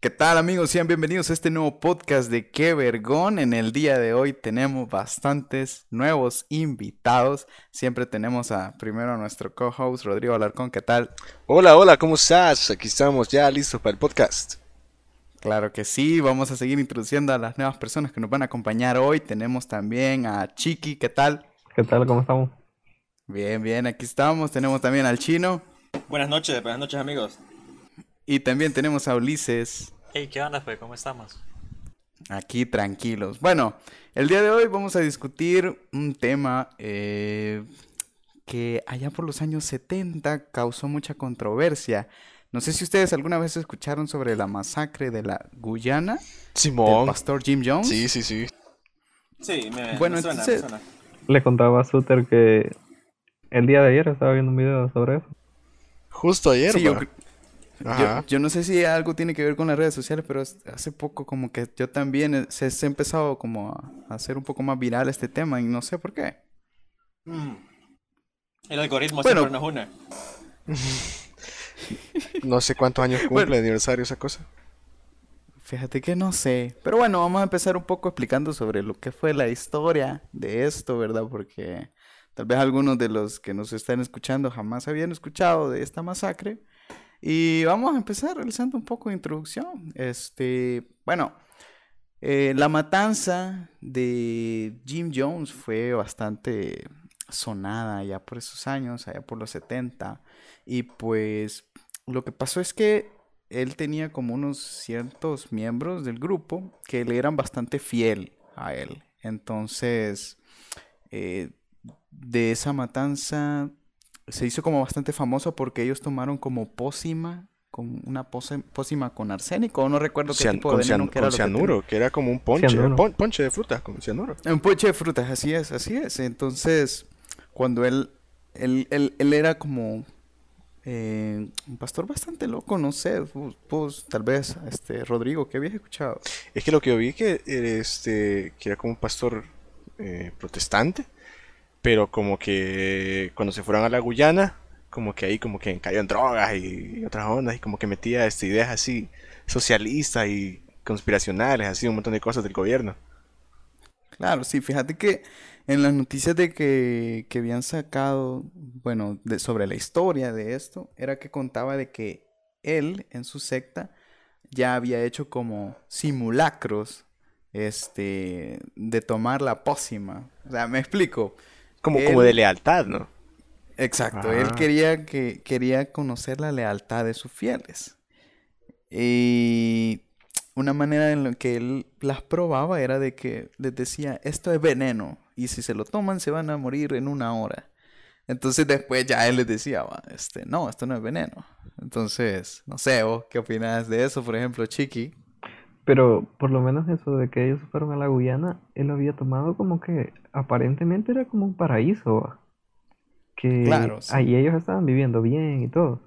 ¿Qué tal amigos? Sean bienvenidos a este nuevo podcast de Qué Vergón. En el día de hoy tenemos bastantes nuevos invitados. Siempre tenemos a primero a nuestro co-host Rodrigo Alarcón. ¿Qué tal? Hola, hola, ¿cómo estás? Aquí estamos ya listos para el podcast. Claro que sí, vamos a seguir introduciendo a las nuevas personas que nos van a acompañar hoy. Tenemos también a Chiqui, ¿qué tal? ¿Qué tal? ¿Cómo estamos? Bien, bien, aquí estamos. Tenemos también al Chino. Buenas noches, buenas noches amigos. Y también tenemos a Ulises. Hey, ¿qué onda, pues? ¿Cómo estamos? Aquí tranquilos. Bueno, el día de hoy vamos a discutir un tema eh, que allá por los años 70 causó mucha controversia. No sé si ustedes alguna vez escucharon sobre la masacre de la Guyana Simón. del pastor Jim Jones. Sí, sí, sí. Sí, me, Bueno, me suena, entonces- me suena. Le contaba a Suter que el día de ayer estaba viendo un video sobre eso. Justo ayer, Sí, yo, yo- no sé si algo tiene que ver con las redes sociales, pero hace poco como que yo también eh, se, se ha empezado como a hacer un poco más viral este tema y no sé por qué. Mm. El algoritmo Bueno. siempre nos une. No sé cuántos años cumple Bueno. de aniversario esa cosa. Fíjate que no sé. Pero bueno, vamos a empezar un poco explicando sobre lo que fue la historia de esto, ¿verdad? Porque tal vez algunos de los que nos están escuchando jamás habían escuchado de esta masacre. Y vamos a empezar realizando un poco de introducción. Este, bueno, eh, la matanza de Jim Jones fue bastante sonada ya por esos años, allá por los 70. Y pues lo que pasó es que él tenía como unos ciertos miembros del grupo que le eran bastante fiel a él. Entonces, eh, de esa matanza se hizo como bastante famoso porque ellos tomaron como pócima, con una pose- pócima con arsénico, no recuerdo qué Cian- tipo de veneno cian- que era con que cianuro, que era como un ponche. Cianuro. pon- ponche de fruta con cianuro. Un ponche de frutas, así es, así es. Entonces, cuando él, él, él, él era como eh, un pastor bastante loco, no sé, vos, vos, tal vez, este, Rodrigo, ¿qué habías escuchado? Es que lo que yo vi que, eh, este, que era como un pastor eh, protestante, pero como que cuando se fueron a la Guyana, como que ahí como que cayó en drogas y, otras ondas y como que metía este, ideas así socialistas y conspiracionales, así un montón de cosas del gobierno. Claro, sí, fíjate que en las noticias de que, que habían sacado, bueno, de, sobre la historia de esto, era que contaba de que él en su secta ya había hecho como simulacros, este, de tomar la pócima. O sea, me explico. Como, como de lealtad, ¿no? Exacto, él Ah. quería que quería conocer la lealtad de sus fieles. Y una manera en la que él las probaba era de que les decía, esto es veneno y si se lo toman se van a morir en una hora. Entonces después ya él les decía, "Va, este, no, esto no es veneno. Entonces, no sé, vos qué opinas de eso, por ejemplo, Chiqui. Pero por lo menos eso de que ellos fueron a la Guyana, él lo había tomado como que aparentemente era como un paraíso. ¿va? Que Claro, sí. ahí ellos estaban viviendo bien y todo.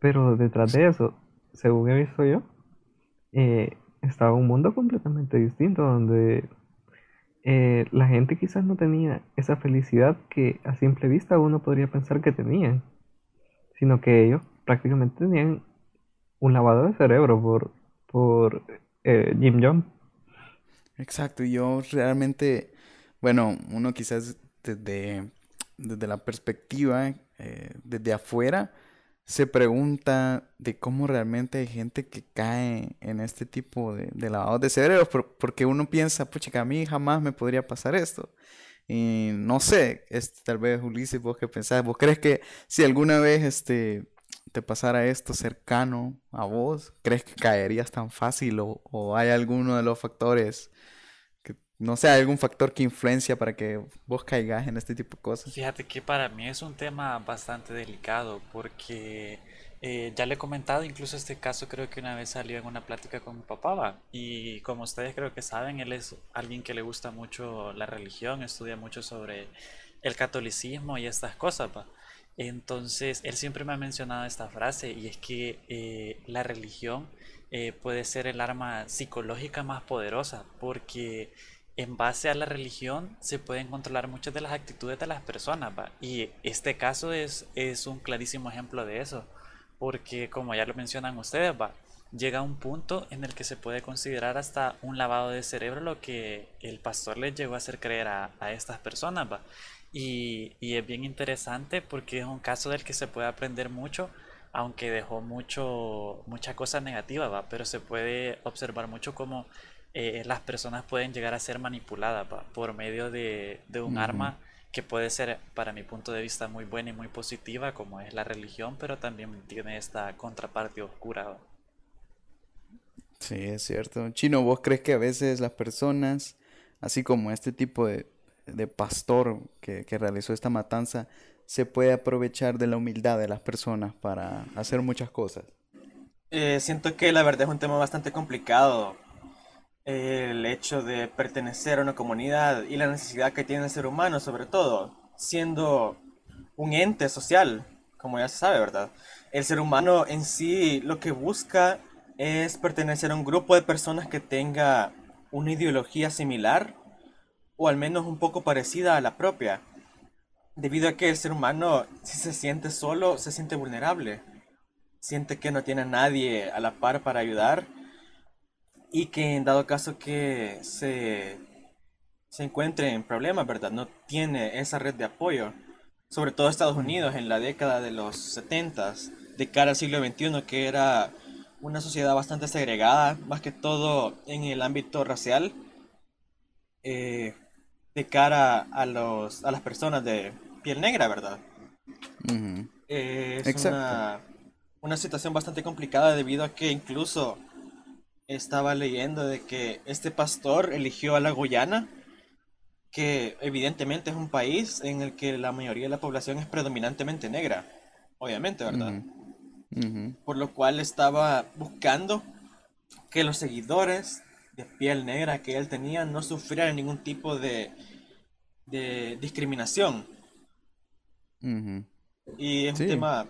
Pero detrás de eso, según he visto yo, eh, estaba un mundo completamente distinto donde eh, la gente quizás no tenía esa felicidad que a simple vista uno podría pensar que tenían, sino que ellos prácticamente tenían un lavado de cerebro por, por eh, Jim Jones. Exacto, y yo realmente, bueno, uno quizás desde, desde la perspectiva, eh, desde afuera, se pregunta de cómo realmente hay gente que cae en este tipo de, de lavados de cerebros, por- porque uno piensa, pucha, a mí jamás me podría pasar esto. Y no sé, este, tal vez Ulises, vos qué pensás, vos crees que si alguna vez este, te pasara esto cercano a vos, ¿crees que caerías tan fácil o, o hay alguno de los factores que, no sé, algún factor que influencia para que vos caigas en este tipo de cosas? Fíjate que para mí es un tema bastante delicado porque eh, ya le he comentado, incluso este caso creo que una vez salió en una plática con mi papá y como ustedes creo que saben, él es alguien que le gusta mucho la religión, estudia mucho sobre el catolicismo y estas cosas. ¿va? Entonces, él siempre me ha mencionado esta frase y es que eh, la religión eh, puede ser el arma psicológica más poderosa porque en base a la religión se pueden controlar muchas de las actitudes de las personas. Y este caso es, es un clarísimo ejemplo de eso, porque como ya lo mencionan ustedes, ¿va? llega un punto en el que se puede considerar hasta un lavado de cerebro lo que el pastor les llegó a hacer creer a, a estas personas, ¿va? Y, y es bien interesante porque es un caso del que se puede aprender mucho, aunque dejó mucho, mucha cosa negativa, ¿va? Pero se puede observar mucho cómo eh, las personas pueden llegar a ser manipuladas ¿va? por medio de, de un arma que puede ser, para mi punto de vista, muy buena y muy positiva, como es la religión, pero también tiene esta contraparte oscura. ¿va? Sí, es cierto. Chino, ¿vos crees que a veces las personas, así como este tipo de, de pastor que, que realizó esta matanza, se puede aprovechar de la humildad de las personas para hacer muchas cosas? Eh, siento que la verdad es un tema bastante complicado. El hecho de pertenecer a una comunidad y la necesidad que tiene el ser humano, sobre todo, siendo un ente social, como ya se sabe, ¿verdad? El ser humano en sí lo que busca es pertenecer a un grupo de personas que tenga una ideología similar o al menos un poco parecida a la propia. Debido a que el ser humano, si se siente solo, se siente vulnerable siente que no tiene a nadie a la par para ayudar y que en dado caso que se, se encuentre en problemas, ¿verdad? No tiene esa red de apoyo. Sobre todo Estados Unidos en la década de los 70 de cara al siglo XXI, que era una sociedad bastante segregada, más que todo en el ámbito racial, eh, de cara a, los, a las personas de piel negra, ¿verdad? Eh, es una, una situación bastante complicada debido a que incluso estaba leyendo de que este pastor eligió a la Guyana, que evidentemente es un país en el que la mayoría de la población es predominantemente negra, obviamente, ¿verdad? Por lo cual estaba buscando que los seguidores de piel negra que él tenía no sufrieran ningún tipo de, de discriminación. Y es un tema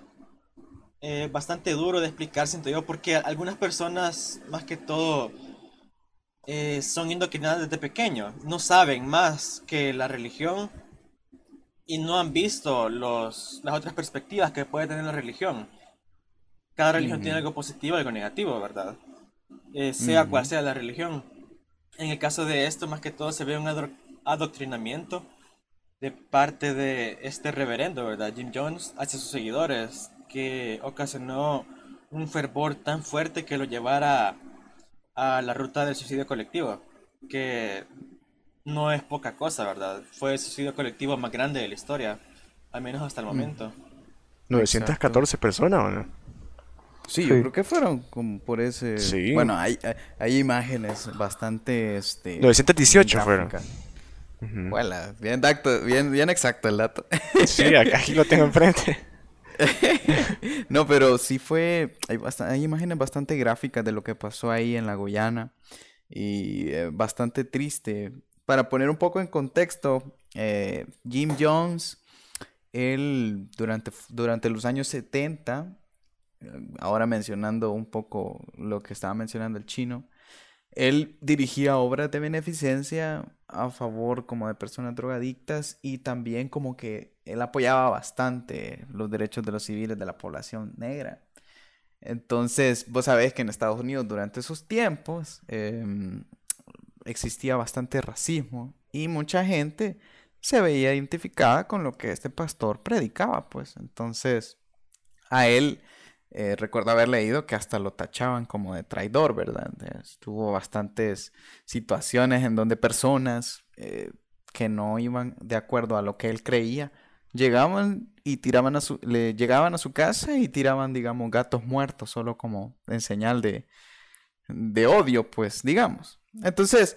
eh, bastante duro de explicar, siento yo, porque algunas personas, más que todo, eh, son indoctrinadas desde pequeños, no saben más que la religión y no han visto los, las otras perspectivas que puede tener la religión. Cada religión tiene algo positivo y algo negativo, ¿verdad? Eh, sea cual sea la religión. En el caso de esto, más que todo, se ve un adoctrinamiento de parte de este reverendo, ¿verdad? Jim Jones, hacia sus seguidores, que ocasionó un fervor tan fuerte que lo llevara a la ruta del suicidio colectivo, que no es poca cosa, ¿verdad? Fue el suicidio colectivo más grande de la historia, al menos hasta el momento. 914 personas, ¿o no? Sí, yo creo que fueron como por ese... Sí. Bueno, hay, hay- hay imágenes bastante, este... 918 fueron. Gráficas. Ujú. Huela, bien, dacto- bien, bien exacto el dato. Sí, acá aquí lo tengo enfrente. No, pero sí fue, hay, hay imágenes bastante gráficas de lo que pasó ahí en la Guyana y eh, bastante triste. Para poner un poco en contexto, eh, Jim Jones, él durante, durante los años 70, eh, ahora mencionando un poco lo que estaba mencionando el chino, él dirigía obras de beneficencia a favor como de personas drogadictas y también como que él apoyaba bastante los derechos de los civiles de la población negra. Entonces, vos sabés que en Estados Unidos durante esos tiempos em, existía bastante racismo y mucha gente se veía identificada con lo que este pastor predicaba, pues. Entonces, a él eh, recuerdo haber leído que hasta lo tachaban como de traidor, ¿verdad? Tuvo bastantes situaciones en donde personas eh, que no iban de acuerdo a lo que él creía llegaban y tiraban a su, le llegaban a su casa y tiraban, digamos, gatos muertos solo como en señal de, de odio, pues, digamos. Entonces,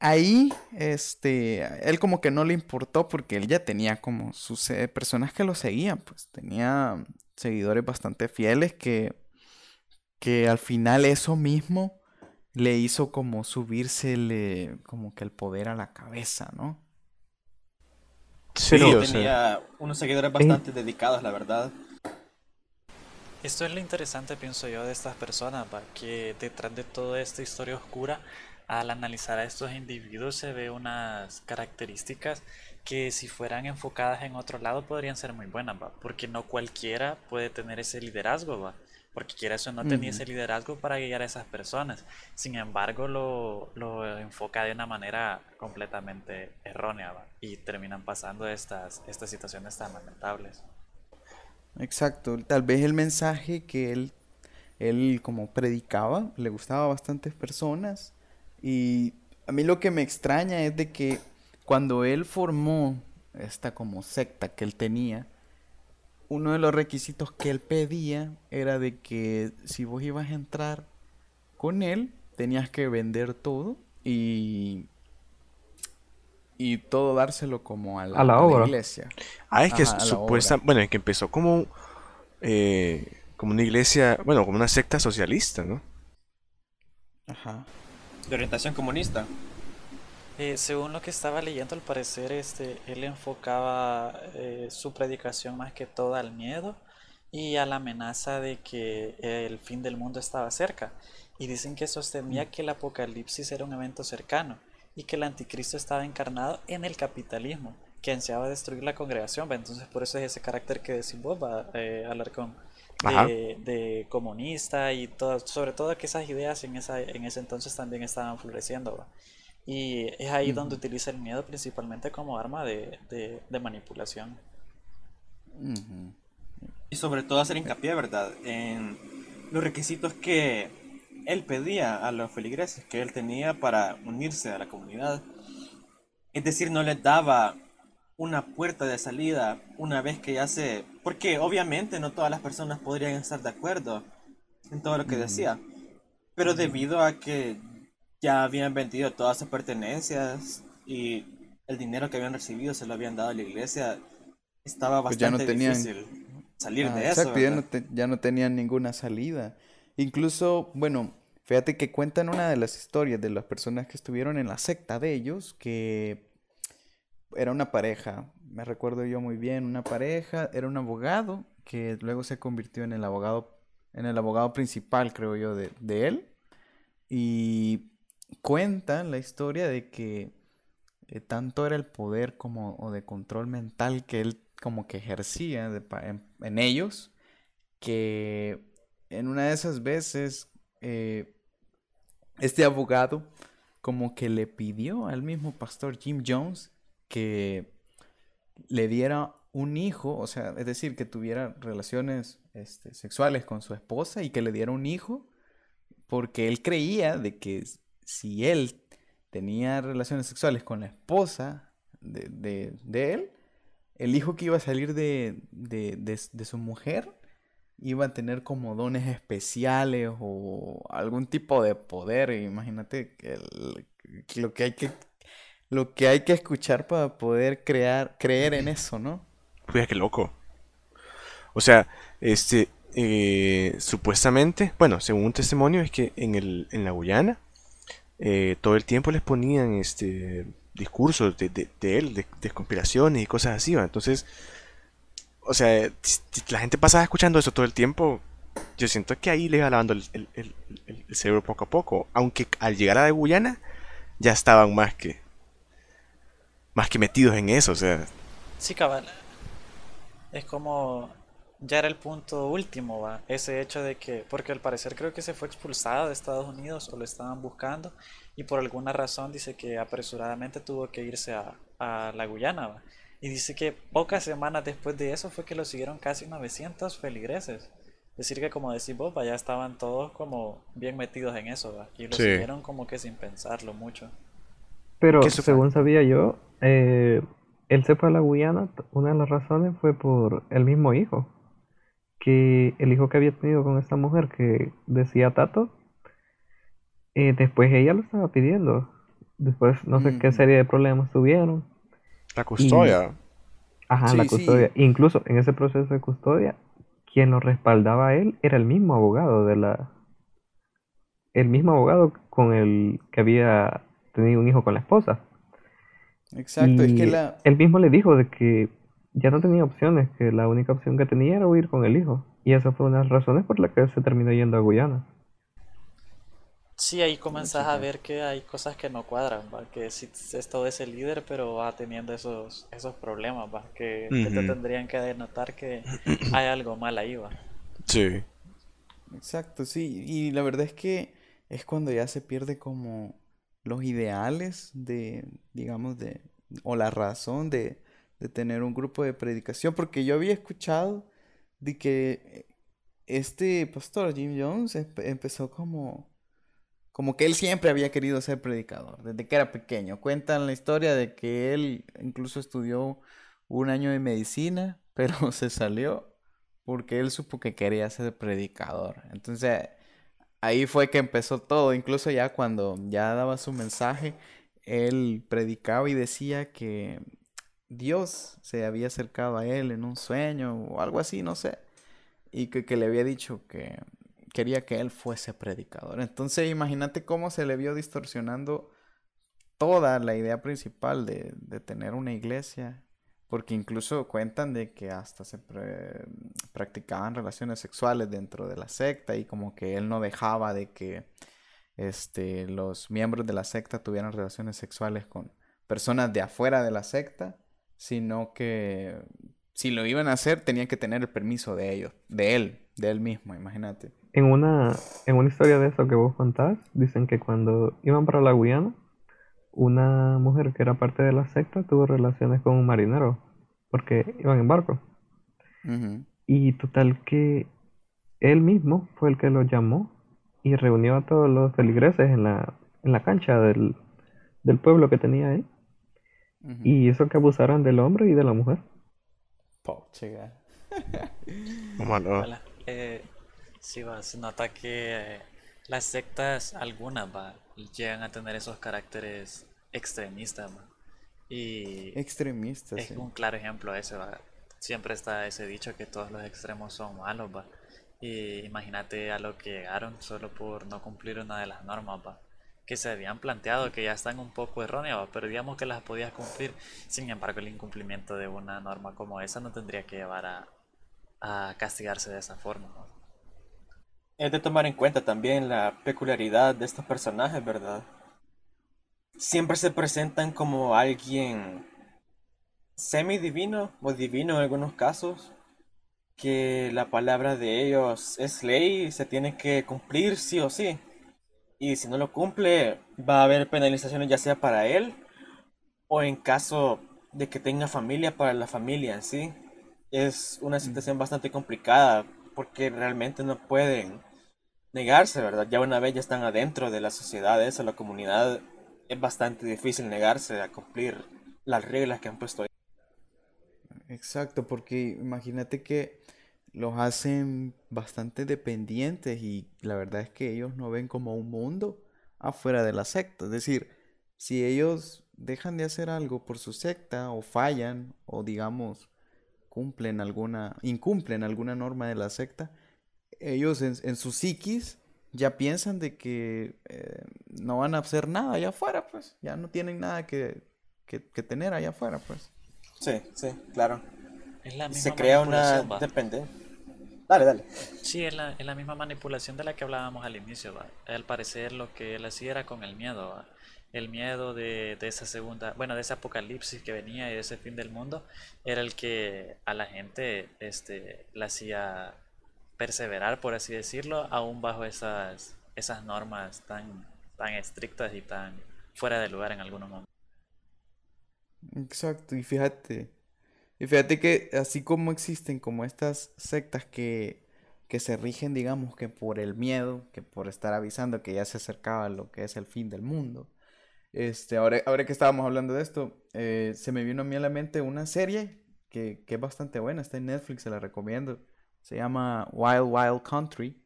ahí, este, él como que no le importó porque él ya tenía como sus eh, personas que lo seguían, pues, tenía seguidores bastante fieles que, que al final eso mismo le hizo como subírsele como que el poder a la cabeza, ¿no? Sí, Pero- o sea, tenía unos seguidores bastante dedicados, la verdad. Esto es lo interesante, pienso yo, de estas personas, ¿va? que detrás de toda esta historia oscura, al analizar a estos individuos se ve unas características que si fueran enfocadas en otro lado podrían ser muy buenas, ¿va? porque no cualquiera puede tener ese liderazgo, ¿va? porque quieres o no tenía ese liderazgo para guiar a esas personas. Sin embargo, lo, lo enfoca de una manera completamente errónea y terminan pasando estas, estas situaciones tan lamentables. Exacto, tal vez el mensaje que él, él como predicaba le gustaba a bastantes personas y a mí lo que me extraña es de que cuando él formó esta como secta que él tenía, uno de los requisitos que él pedía era de que si vos ibas a entrar con él, tenías que vender todo y y todo dárselo como a la, obra. iglesia. Ah, es que supuesta, bueno, es que empezó como eh, como una iglesia, bueno, como una secta socialista, ¿no? Ajá. De orientación comunista. Eh, según lo que estaba leyendo, al parecer, este, él enfocaba eh, su predicación más que todo al miedo y a la amenaza de que el fin del mundo estaba cerca. Y dicen que sostenía que el apocalipsis era un evento cercano y que el anticristo estaba encarnado en el capitalismo, que ansiaba destruir la congregación. Entonces, por eso es ese carácter que decís vos, va eh, hablar con de, comunista y todo, sobre todo que esas ideas en, esa, en ese entonces también estaban floreciendo. Y es ahí donde utiliza el miedo principalmente como arma de, manipulación. Y sobre todo hacer hincapié, ¿verdad? En los requisitos que él pedía a los feligreses, que él tenía para unirse a la comunidad. Es decir, no les daba una puerta de salida una vez que ya se... Porque obviamente no todas las personas podrían estar de acuerdo en todo lo que decía. Pero debido a que ya habían vendido todas sus pertenencias y el dinero que habían recibido se lo habían dado a la iglesia, estaba bastante pues ya no tenían... difícil salir de eso. Exacto, ya no, tenían ninguna salida. Incluso, bueno, fíjate que cuentan una de las historias de las personas que estuvieron en la secta de ellos, que era una pareja, me recuerdo yo muy bien, una pareja, era un abogado que luego se convirtió en el abogado, en el abogado principal, creo yo, de, de él. Y cuentan la historia de que eh, tanto era el poder como de control mental que él como que ejercía en, ellos que en una de esas veces eh, este abogado como que le pidió al mismo pastor Jim Jones que le diera un hijo, o sea, es decir, que tuviera relaciones este, sexuales con su esposa y que le diera un hijo, porque él creía de que si él tenía relaciones sexuales con la esposa de, él, el hijo que iba a salir de, su mujer iba a tener como dones especiales o algún tipo de poder. Imagínate lo que hay que lo que hay que escuchar para poder crear creer en eso, ¿no? Pues qué loco. O sea, este eh, supuestamente, bueno, según un testimonio es que en el en la Guyana eh, todo el tiempo les ponían este discursos de, de, él, de, conspiraciones y cosas así. Entonces, o sea, la gente pasaba escuchando eso todo el tiempo. Yo siento que ahí le iba lavando el, el, el, cerebro poco a poco. Aunque al llegar a la Guyana ya estaban más que más que metidos en eso, o sea. Sí, cabal. Es como ya era el punto último, ¿va? ese hecho de que, porque al parecer creo que se fue expulsado de Estados Unidos o lo estaban buscando y por alguna razón dice que apresuradamente tuvo que irse a, a la Guyana. ¿va? Y dice que pocas semanas después de eso fue que lo siguieron casi 900 feligreses. Decir que como decís vos, ya estaban todos como bien metidos en eso ¿va? y lo siguieron como que sin pensarlo mucho. Pero según sabía yo, eh, él se fue a la Guyana, una de las razones fue por el mismo hijo que el hijo que había tenido con esta mujer que decía Tato, eh, después ella lo estaba pidiendo. Después no sé qué mm. serie de problemas tuvieron. La custodia. ajá, la custodia. Incluso en ese proceso de custodia, quien lo respaldaba a él era el mismo abogado de la... El mismo abogado con el que había tenido un hijo con la esposa. Exacto, es que la... Él mismo le dijo de que ya no tenía opciones, que la única opción que tenía era huir con el hijo. Y esa fue una de las razones por las que se terminó yendo a Guyana. Sí, ahí comenzás a ver que hay cosas que no cuadran, ¿va? que si es todo ese líder, pero va teniendo esos, esos problemas, ¿va? Que, te tendrían que denotar que hay algo mal ahí. ¿va? Sí. Exacto, sí. Y la verdad es que es cuando ya se pierde como los ideales de, digamos, de, o la razón de, de tener un grupo de predicación, porque yo había escuchado de que este pastor Jim Jones empezó como, como que él siempre había querido ser predicador, desde que era pequeño. Cuentan la historia de que él incluso estudió un año de medicina, pero se salió porque él supo que quería ser predicador. Entonces ahí fue que empezó todo, incluso ya cuando ya daba su mensaje, él predicaba y decía que Dios se había acercado a él en un sueño o algo así, no sé, y que, le había dicho que quería que él fuese predicador. Entonces imagínate cómo se le vio distorsionando toda la idea principal de, de tener una iglesia porque incluso cuentan de que hasta se practicaban relaciones sexuales dentro de la secta y como que él no dejaba de que este, los miembros de la secta tuvieran relaciones sexuales con personas de afuera de la secta, sino que si lo iban a hacer tenían que tener el permiso de ellos, de él, de él mismo, imagínate. En una, en una historia de eso que vos contás, dicen que cuando iban para la Guyana, una mujer que era parte de la secta tuvo relaciones con un marinero, porque iban en barco. Y total que él mismo fue el que lo llamó y reunió a todos los feligreses en la, en la cancha del, pueblo que tenía ahí. Y hizo que abusaran del hombre y de la mujer. Eh, sí, va, se nota que las sectas, algunas, va, llegan a tener esos caracteres extremistas, Y extremistas, es un claro ejemplo ese, ¿va? Siempre está ese dicho que todos los extremos son malos, ¿va? Y imagínate a lo que llegaron solo por no cumplir una de las normas, ¿va? Que se habían planteado, que ya están un poco erróneas, pero digamos que las podías cumplir. Sin embargo, el incumplimiento de una norma como esa no tendría que llevar a, a castigarse de esa forma. Es de tomar en cuenta también la peculiaridad de estos personajes, ¿verdad? siempre se presentan como alguien semidivino o divino en algunos casos, que la palabra de ellos es ley y se tiene que cumplir sí o sí. Y si no lo cumple, va a haber penalizaciones ya sea para él o en caso de que tenga familia para la familia en sí. Es una situación bastante complicada porque realmente no pueden negarse, ¿verdad? Ya una vez ya están adentro de la sociedad, esa, la comunidad, es bastante difícil negarse a cumplir las reglas que han puesto ahí. Exacto, porque imagínate que los hacen bastante dependientes y la verdad es que ellos no ven como un mundo afuera de la secta. Es decir, si ellos dejan de hacer algo por su secta o fallan o digamos cumplen alguna, incumplen alguna norma de la secta, ellos en, en su psiquis ya piensan de que eh, no van a hacer nada allá afuera, pues. Ya no tienen nada que, tener allá afuera, pues. Sí, sí, claro. Se crea una dependencia. Dale, dale. Sí, es la, la, misma manipulación de la que hablábamos al inicio. ¿va? Al parecer lo que él hacía era con el miedo. El miedo de, de, esa segunda, bueno, de ese apocalipsis que venía y de ese fin del mundo, era el que a la gente este, la hacía perseverar, por así decirlo, aún bajo esas, esas normas tan, tan estrictas y tan fuera de lugar en algunos momentos. Exacto, y fíjate, y fíjate que así como existen como estas sectas que, que se rigen, digamos, que por el miedo, que por estar avisando que ya se acercaba lo que es el fin del mundo. Este, ahora, ahora que estábamos hablando de esto, eh, se me vino a mí a la mente una serie que, que es bastante buena, está en Netflix, se la recomiendo se llama Wild Wild Country,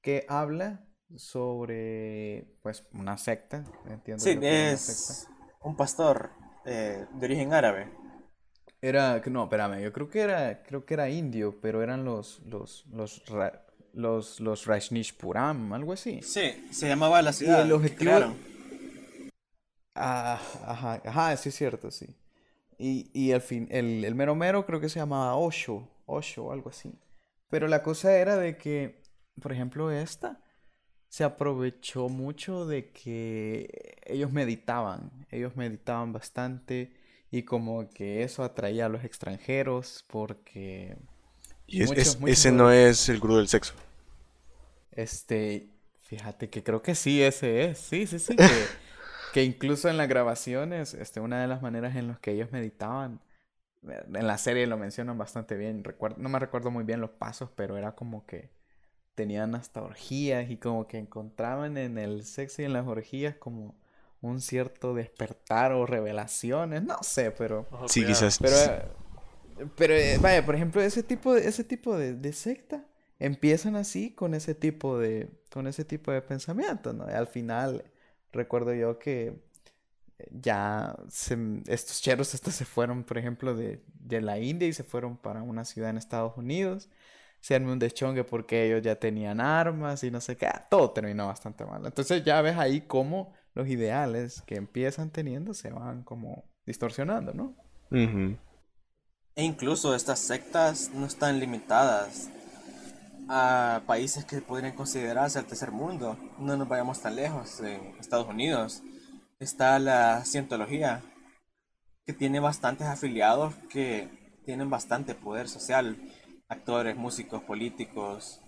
que habla sobre pues una secta, entiendo. Sí, es, un pastor eh, de origen árabe. Era, no, espérame, yo creo que era, creo que era indio, pero eran los, los, los, los, los Rajnishpuram, algo así. Sí, se llamaba la ciudad. Y el objetivo... Ah, ajá, ajá, sí es cierto, sí. Y, y el, fin, el, el mero mero creo que se llamaba Osho, Osho, algo así. Pero la cosa era de que, por ejemplo, esta se aprovechó mucho de que ellos meditaban, ellos meditaban bastante y como que eso atraía a los extranjeros porque... Y ese no es el gurú del sexo. Este, fíjate que creo que sí, ese es. Sí, sí, sí. Que, que incluso en las grabaciones, este, una de las maneras en las que ellos meditaban, en la serie lo mencionan bastante bien. Recuerdo, no me recuerdo muy bien los pasos, pero era como que tenían hasta orgías y como que encontraban en el sexo y en las orgías como un cierto despertar o revelaciones, no sé, pero... Ojo, Sí, cuidado. quizás. Pero, pero eh, vaya, por ejemplo, ese tipo de, ese tipo de, de secta empiezan así con ese tipo de, con ese tipo de pensamientos, ¿no? Y al final recuerdo yo que eh, ya se- estos cheros estos se fueron, por ejemplo, de, de la India y se fueron para una ciudad en Estados Unidos. Se armó un deschongue porque ellos ya tenían armas y no sé qué. ah, Todo terminó bastante mal. Entonces ya ves ahí cómo los ideales que empiezan teniendo se van como distorsionando, ¿no? E incluso estas sectas no están limitadas a países que podrían considerarse el tercer mundo. No nos vayamos tan lejos. En Estados Unidos está la cientología, que tiene bastantes afiliados que tienen bastante poder social. Actores, músicos, políticos,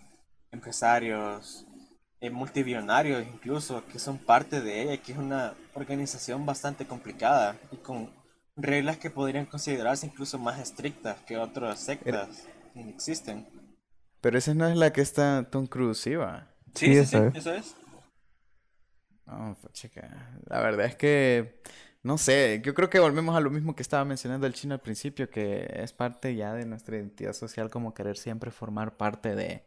empresarios, eh, multimillonarios incluso, que son parte de ella, que es una organización bastante complicada y con reglas que podrían considerarse incluso más estrictas que otras sectas que existen. Pero esa no es la que está Tom Cruise, ¿sí va? Sí, Sí, sí, eso es. eso es. No, pues, chica, la verdad es que, no sé, yo creo que volvemos a lo mismo que estaba mencionando el chino al principio, que es parte ya de nuestra identidad social como querer siempre formar parte de,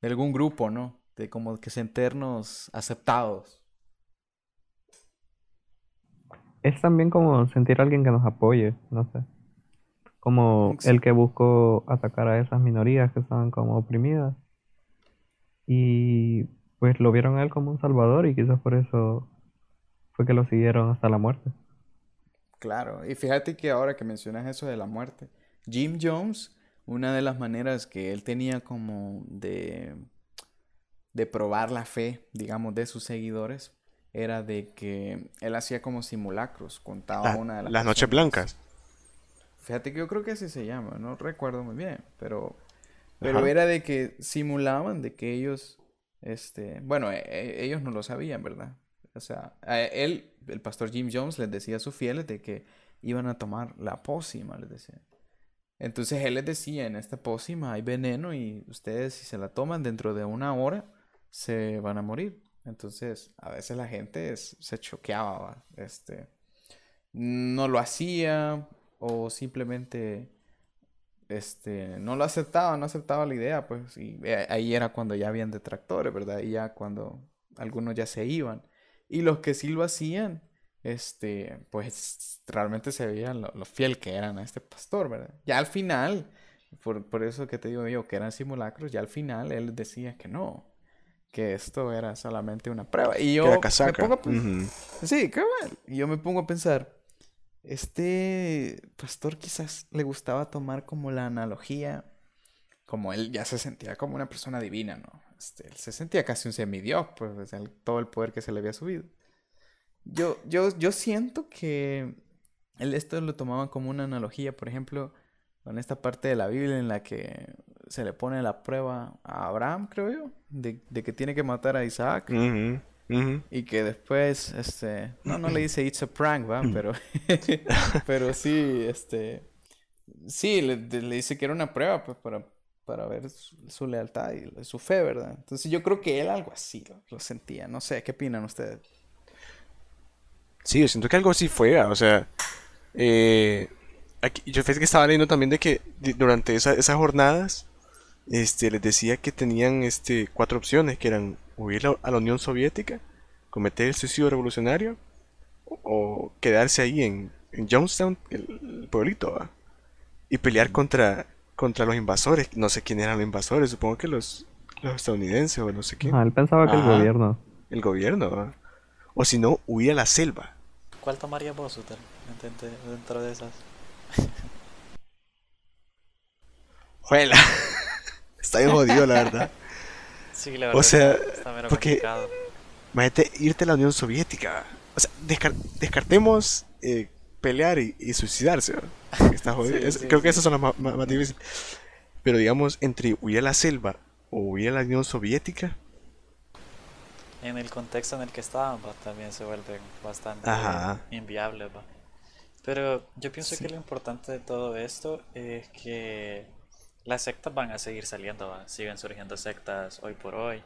de algún grupo, ¿no? De como que sentirnos aceptados. Es también como sentir a alguien que nos apoye, no sé. Como el que buscó atacar a esas minorías que estaban como oprimidas. Y pues lo vieron a él como un salvador y quizás por eso fue que lo siguieron hasta la muerte. Claro, y fíjate que ahora que mencionas eso de la muerte, Jim Jones, una de las maneras que él tenía como de, de probar la fe, digamos, de sus seguidores, era de que él hacía como simulacros, contaba La- una de las las noches blancas. Fíjate que yo creo que así se llama, no recuerdo muy bien, pero, pero Ajá. era de que simulaban de que ellos, este, bueno, e- e- ellos no lo sabían, ¿verdad? O sea, él, el pastor Jim Jones les decía a sus fieles de que iban a tomar la pócima, les decía. Entonces él les decía, en esta pócima hay veneno y ustedes si se la toman dentro de una hora se van a morir. Entonces, a veces la gente se choqueaba, este, no lo hacía o simplemente este, no lo aceptaba, no aceptaba la idea, pues, y eh, ahí era cuando ya habían detractores, ¿verdad? Y ya cuando algunos ya se iban. Y los que sí lo hacían, este, pues realmente se veían lo, lo fiel que eran a este pastor, ¿verdad? Ya al final, por, por eso que te digo yo, que eran simulacros, ya al final él decía que no, que esto era solamente una prueba. Y yo era me pongo a Ujú. Sí, cabal. Y yo me pongo a pensar, este pastor quizás le gustaba tomar como la analogía, como él ya se sentía como una persona divina, ¿no? Este, él se sentía casi un semidios, pues, el- todo el poder que se le había subido. Yo, yo, yo siento que él esto lo tomaba como una analogía, por ejemplo, con esta parte de la Biblia en la que se le pone la prueba a Abraham, creo yo, de, de que tiene que matar a Isaac. Y que después, este, no, no le dice it's a prank, va, pero, pero sí, este, sí, le, dice que era una prueba, pues, para, para ver su, su lealtad y su fe, ¿verdad? Entonces yo creo que él algo así lo, lo sentía, no sé, ¿qué opinan ustedes? Sí, yo siento que algo así fue, o sea, eh, aquí, yo fíjate que estaba leyendo también de que durante esa- esas jornadas, este, les decía que tenían, este, cuatro opciones, que eran huir a la Unión Soviética, cometer el suicidio revolucionario, o, o quedarse ahí en, en Jonestown, el, el pueblito, ah, y pelear contra, contra los invasores, no sé quién eran los invasores, supongo que los, los estadounidenses o no sé quién, Ajá, él pensaba que el gobierno. el gobierno, ah. o si no, huir a la selva. ¿Cuál tomaría vos, Uter, dentro- dentro de esas? Juela. Está bien jodido, la verdad. Sí, la O verdad sea, está, porque- complicado. Imagínate irte a la Unión Soviética. O sea, descar- descartemos eh, pelear y, y suicidarse. Está jodido. Sí, Es- sí, creo que esas son las más, más- más difíciles. Pero digamos, entre huir a la selva o huir a la Unión Soviética, en el contexto en el que estaban, también se vuelven bastante Ajá. inviables, va. Pero yo pienso que lo importante de todo esto es que las sectas van a seguir saliendo, va. Siguen surgiendo sectas hoy por hoy.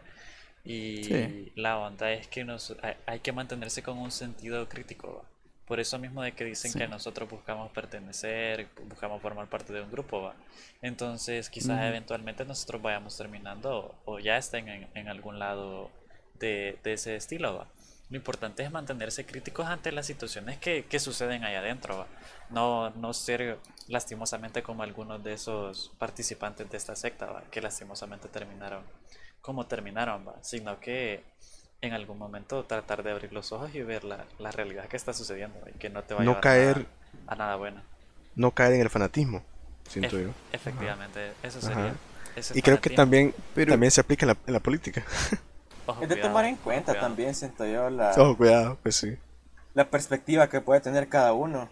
Y Sí. la onda es que nos, hay, hay que mantenerse con un sentido crítico, va. Por eso mismo de que dicen Sí. que nosotros buscamos pertenecer, buscamos formar parte de un grupo, va. Entonces quizás eventualmente nosotros vayamos terminando o ya estén en, en algún lado de, de ese estilo, va. Lo importante es mantenerse críticos ante las situaciones que, que suceden ahí adentro, va. No, no ser lastimosamente como algunos de esos participantes de esta secta, va, que lastimosamente terminaron como terminaron, va, sino que en algún momento tratar de abrir los ojos y ver la, la realidad que está sucediendo y que no te va a No a caer- nada- a nada bueno. No caer en el fanatismo, siento yo. Efectivamente, eso sería. ese Y creo que también, Pero- también se aplica en la, en la política. Ojo, Es de cuidado, tomar en cuenta cuidado. también, siento yo, la, Ojo, cuidado, pues sí. la perspectiva que puede tener cada uno.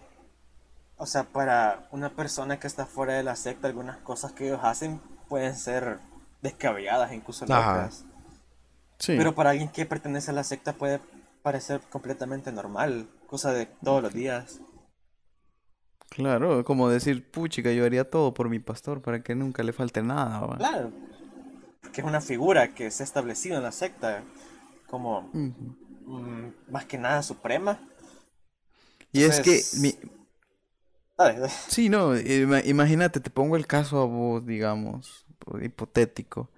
O sea, para una persona que está fuera de la secta, algunas cosas que ellos hacen pueden ser descabelladas, incluso Ajá. locas. Sí. Pero para alguien que pertenece a la secta puede parecer completamente normal, cosa de todos los días. Claro, como decir, puchica, yo haría todo por mi pastor para que nunca le falte nada, va. Claro, porque es una figura que se ha establecido en la secta como mm, más que nada suprema. Y es que, sí, no, ima- imagínate, te pongo el caso a vos, digamos, hipotético.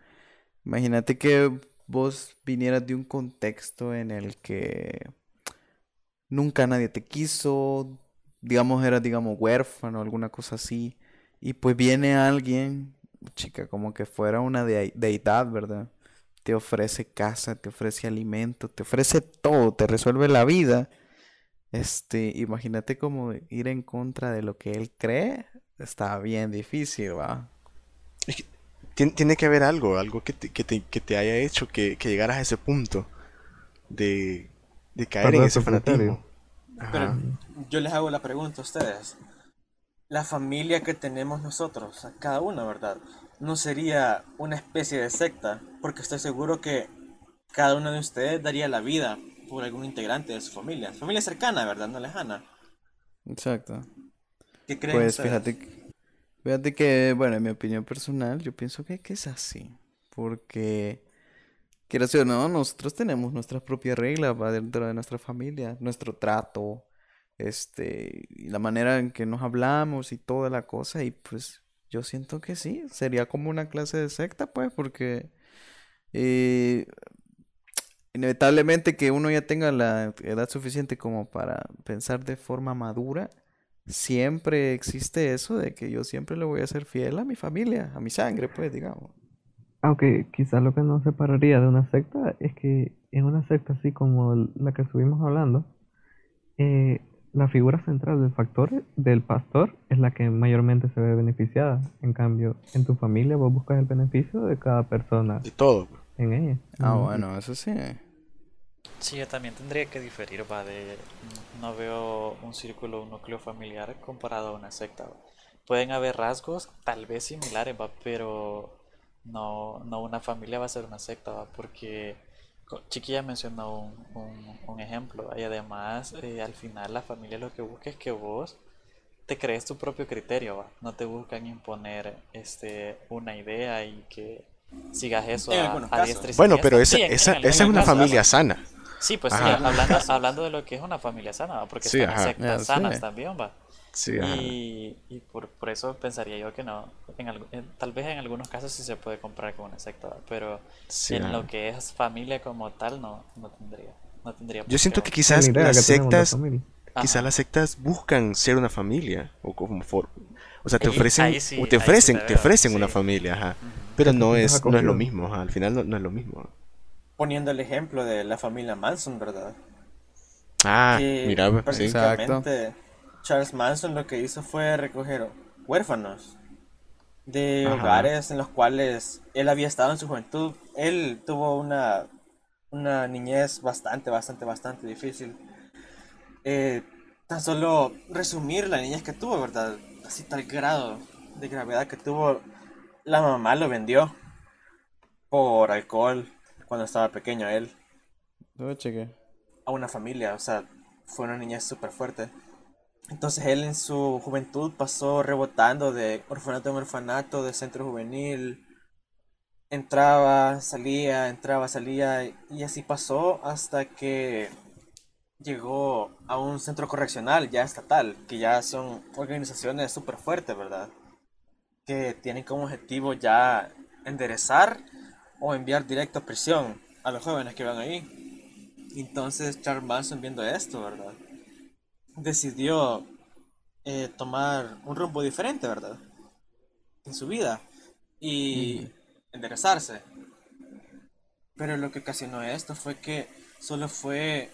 Imagínate que vos vinieras de un contexto en el que nunca nadie te quiso, digamos, eras, digamos, huérfano, alguna cosa así, y pues viene alguien, chica, como que fuera una dei- deidad, ¿verdad? Te ofrece casa, te ofrece alimento, te ofrece todo, te resuelve la vida. Este, imagínate como ir en contra de lo que él cree, está bien difícil, ¿va? Tien- tiene que haber algo, algo que te, que te, que te haya hecho que, que llegaras a ese punto de, de caer en ese fanatismo. Pero yo les hago la pregunta a ustedes. La familia que tenemos nosotros, cada uno, ¿verdad? No sería una especie de secta, porque estoy seguro que cada uno de ustedes daría la vida por algún integrante de su familia. Familia cercana, ¿verdad? No lejana. Exacto. ¿Qué creen Pues ustedes? fíjate, que- fíjate que, bueno, en mi opinión personal, yo pienso que, que es así. Porque, quieras o no, nosotros tenemos nuestras propias reglas va dentro de nuestra familia, nuestro trato, este, la manera en que nos hablamos y toda la cosa. Y pues yo siento que sí, sería como una clase de secta, pues, porque eh, inevitablemente que uno ya tenga la edad suficiente como para pensar de forma madura, siempre existe eso de que yo siempre le voy a ser fiel a mi familia, a mi sangre, pues, digamos. Aunque quizás lo que nos separaría de una secta es que en una secta así como la que estuvimos hablando, eh, la figura central del factor del pastor es la que mayormente se ve beneficiada. En cambio, en tu familia vos buscas el beneficio de cada persona De todo. en ella. Ah, bueno, eso sí. Sí, yo también tendría que diferir, va, de... No veo un círculo, un núcleo familiar comparado a una secta, va. Pueden haber rasgos tal vez similares, va, pero no, no una familia va a ser una secta, va, porque co- Chiquilla mencionó un, un- un ejemplo, y además eh, al final la familia lo que busca es que vos te crees tu propio criterio, va. No te buscan imponer este, una idea y que sigas eso En a, a diestra y Bueno, pero esa, Sí, en- esa, en- esa es una casos, familia sana. Sí, pues sí, hablando, hablando de lo que es una familia sana, ¿va? porque Sí, están ajá. sectas Ya, sanas sí. también, va. Sí. Y, y por, por eso pensaría yo que no, en tal vez en algunos casos sí se puede comprar con una secta, pero Sí, en ajá. lo que es familia como tal no, no tendría, no tendría Yo siento que quizás idea las que sectas, quizás las sectas buscan ser una familia o como for- o sea, te Ahí- ofrecen, sí, o te ofrecen, te ofrecen una familia, ajá. Pero no es, no es lo mismo, ajá. Al final no, no es lo mismo. Poniendo el ejemplo de la familia Manson, ¿verdad? Ah, mira, sí. prácticamente Charles Manson lo que hizo fue recoger huérfanos de Ajá. hogares en los cuales él había estado en su juventud. Él tuvo una, una niñez bastante, bastante, bastante difícil. Eh, tan solo resumir la niñez que tuvo, ¿verdad? Así tal grado de gravedad que tuvo. La mamá lo vendió por alcohol cuando estaba pequeño él. A una familia, o sea, fue una niñez súper fuerte. Entonces él en su juventud pasó rebotando de orfanato en orfanato, de centro juvenil, entraba, salía, entraba, salía, y así pasó hasta que llegó a un centro correccional ya estatal, que ya son organizaciones súper fuertes, ¿verdad? Que tienen como objetivo ya enderezar o enviar directo a prisión a los jóvenes que van ahí. Entonces Charles Manson viendo esto, ¿verdad? Decidió eh, tomar un rumbo diferente, ¿verdad? En su vida y enderezarse. Pero lo que ocasionó esto fue que solo fue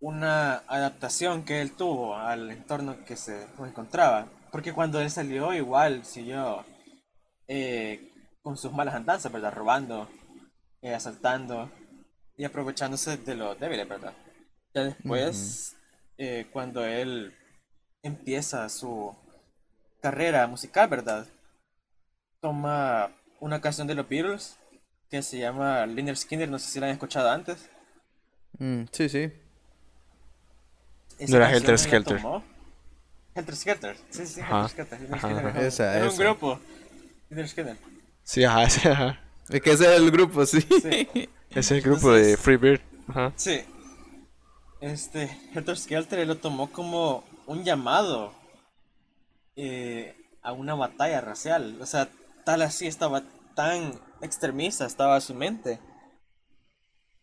una adaptación que él tuvo al entorno que se encontraba. Porque cuando él salió igual siguió eh, con sus malas andanzas, ¿verdad? Robando, eh, asaltando y aprovechándose de los débiles, ¿verdad? Ya después, eh, cuando él empieza su carrera musical, ¿verdad? Toma una canción de los Beatles que se llama Liner Skinner, no sé si la han escuchado antes. Mm, sí, sí. Esa No era Helter Skelter. Helter Skelter, sí, sí, Ajá, Helter Skelter. Ajá, ajá. ajá. Esa, Era un grupo. Lynyrd Skynyrd. Sí, ajá, ese, ajá. Es que ese es el grupo, sí. Sí. Ese es el grupo de Entonces- Freebird. Ajá. Sí. Este, Helter Skelter lo tomó como un llamado eh, a una batalla racial. O sea, tal así estaba tan extremista estaba su mente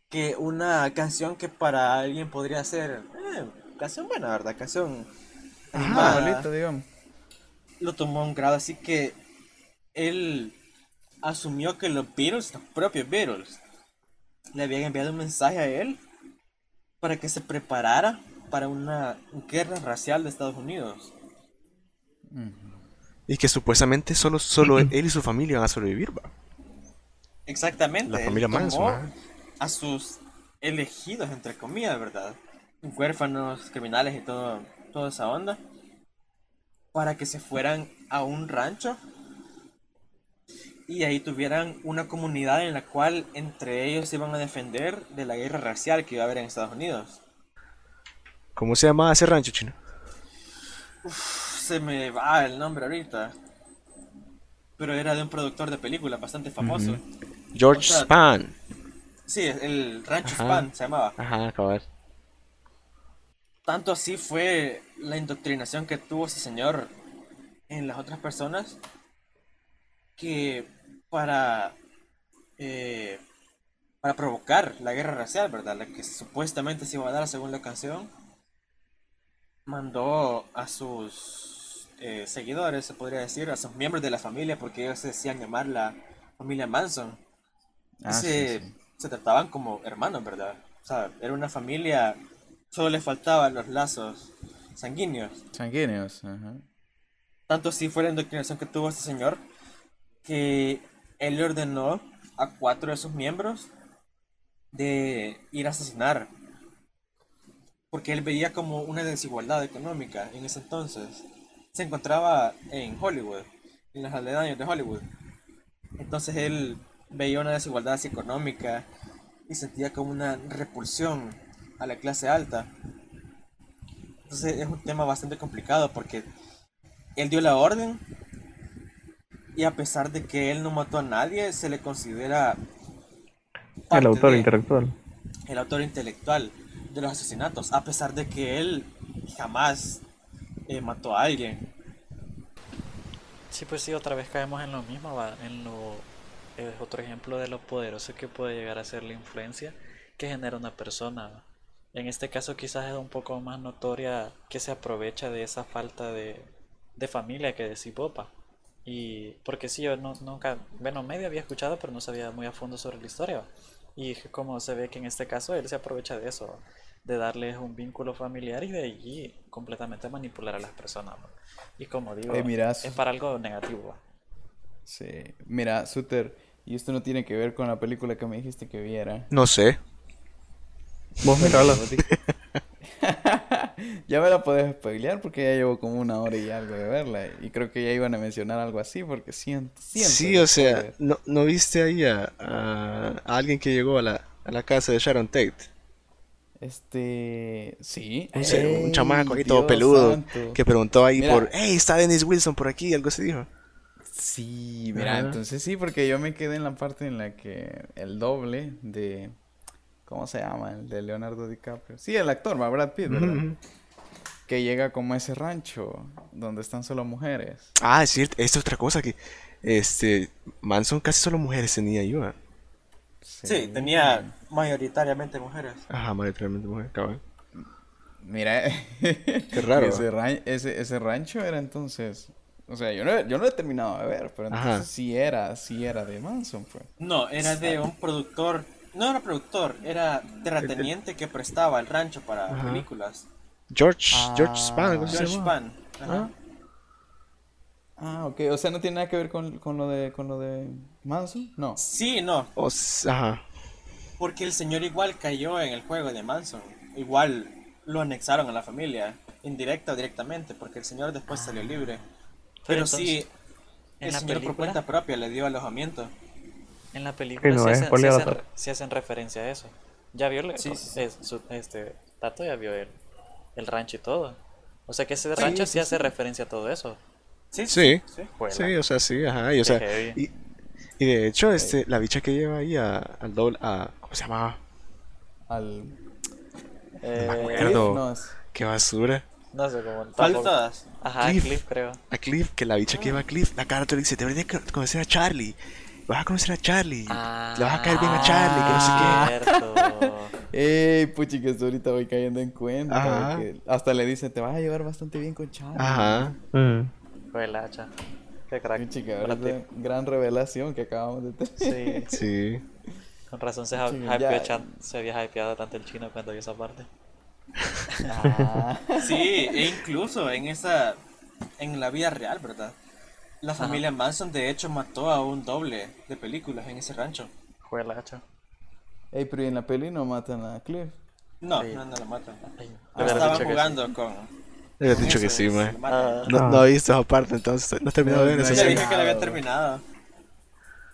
que una canción que para alguien podría ser eh, canción buena, ¿verdad? Canción animada, bonito, digamos. lo tomó a un grado así que él asumió que los Beatles, los propios Beatles, le habían enviado un mensaje a él para que se preparara para una guerra racial de Estados Unidos. Y que supuestamente solo, solo él y su familia van a sobrevivir, va. Exactamente. La él familia tomó Manson, a sus elegidos, entre comillas, ¿verdad? Huérfanos, criminales y todo, toda esa onda, para que se fueran a un rancho y ahí tuvieran una comunidad en la cual entre ellos se iban a defender de la guerra racial que iba a haber en Estados Unidos. ¿Cómo se llamaba ese rancho chino? Se me va el nombre ahorita. Pero era de un productor de películas bastante famoso. George O sea- Span. Sí, el Rancho Ajá. Span se llamaba. Ajá, cabal. Tanto así fue la indoctrinación que tuvo ese señor en las otras personas que para eh, para provocar la guerra racial, ¿verdad? La que supuestamente se iba a dar según la canción, mandó a sus eh, seguidores, se podría decir, a sus miembros de la familia, porque ellos se decían llamar la familia Manson. Ah, se, sí, sí. se trataban como hermanos, ¿verdad? O sea, era una familia, solo les faltaban los lazos sanguíneos. Sanguíneos. Ajá. Tanto así fue la indoctrinación que tuvo este señor, que él le ordenó a cuatro de sus miembros de ir a asesinar. Porque él veía como una desigualdad económica en ese entonces. Se encontraba en Hollywood, en los aledaños de Hollywood. Entonces él veía una desigualdad económica y sentía como una repulsión a la clase alta. Entonces es un tema bastante complicado porque él dio la orden y a pesar de que él no mató a nadie, se le considera El autor de- intelectual. el autor intelectual de los asesinatos, a pesar de que él jamás eh, mató a alguien. Sí, pues sí, otra vez caemos en lo mismo, va, en lo es otro ejemplo de lo poderoso que puede llegar a ser la influencia que genera una persona. va. En este caso quizás es un poco más notoria que se aprovecha de esa falta de, de familia que decís Popa. Y porque sí, yo no- nunca, bueno, medio había escuchado, pero no sabía muy a fondo sobre la historia. Y como se ve que en este caso él se aprovecha de eso, de darles un vínculo familiar y de allí completamente manipular a las personas. Y como digo, Eh, es para algo negativo. Sí. Mira, Suter, y esto no tiene que ver con la película que me dijiste que viera. No sé. Vos mirala. Ya me la podés spoilear porque ya llevo como una hora y algo de verla. Y creo que ya iban a mencionar algo así porque siento, siento Sí, o sea. ¿no, ¿no viste ahí a, a- a alguien que llegó a la, a la casa de Sharon Tate? Este, sí. Un, se- un Ey, chamaco ahí todo peludo santo. que preguntó ahí Mira. por, hey, está Dennis Wilson por aquí, algo se dijo. Sí, mira, Ajá. entonces sí, porque yo me quedé en la parte en la que el doble de, ¿cómo se llama? El de Leonardo DiCaprio. Sí, el actor, va, Brad Pitt, ¿verdad? Que llega como a ese rancho donde están solo mujeres. Ah, es cierto, esta es otra cosa que, este, Manson casi solo mujeres tenía yo. ah. Sí, tenía mayoritariamente mujeres. Ajá, mayoritariamente mujeres, cabrón. Mira, Qué raro. ese, ran- ese, ese rancho era entonces, o sea, yo no, yo no lo he terminado de ver, pero entonces Ajá. sí era, sí era de Manson, pues. No, era de un productor. No era productor, era terrateniente que prestaba el rancho para Ajá. películas. George, Ah. George Span, algo así se George llama. Span. Ajá. Ah, ok, o sea, no tiene nada que ver con, con lo de, con lo de Manson, no. Sí, no, O s- ajá. porque el señor igual cayó en el juego de Manson. Igual lo anexaron a la familia, indirecta o directamente, porque el señor después salió libre. Pero entonces, sí, en el señor por cuenta propia le dio alojamiento. En la película Sí, no, sí, es hacen, referencia a eso. Ya vio el- Sí, es- su- este Tato ya vio el, el rancho y todo. O sea que ese Sí, rancho sí, sí, hace sí. referencia a todo eso. Sí, Sí. sí. O sea, sí, ajá. Y, o sea, y, y de hecho, este, la bicha que lleva ahí a, al doble, a, ¿cómo se llamaba? Al... Eh, acuerdo. no, es- Eh, Qué basura. No sé cómo. ¿Cuál tampoco- todas? Ajá, Cliff. Cliff, creo. A Cliff, que la bicha que lleva a Cliff, la cara te dice, te deberías de conocer a Charlie. Vas a conocer a Charlie. Ah, Le vas a caer bien a Charlie, que no sé qué. Cierto. Ey, puchi, que esto ahorita voy cayendo en cuenta. Que hasta le dice, te vas a llevar bastante bien con Charlie. Ajá. Mm. Fue el hacha. Qué crack. Pitt. gran revelación que acabamos de tener. Sí, Sí. con razón se, ya. chan- se había hypeado tanto el chino cuando vio esa parte. Ah. Sí, e incluso en esa, en la vida real, ¿verdad? La familia Manson de hecho mató a un doble de películas en ese rancho. Fue el hacha. Ey, pero ¿y en la peli no matan a Cliff. No, Sí. no, no lo matan. Pero hubiera estaban que sí. jugando con... Le habías dicho que eso sí, man. Ah, No, no he visto esa parte, entonces no he terminado de ver ya escena. dije que lo había terminado.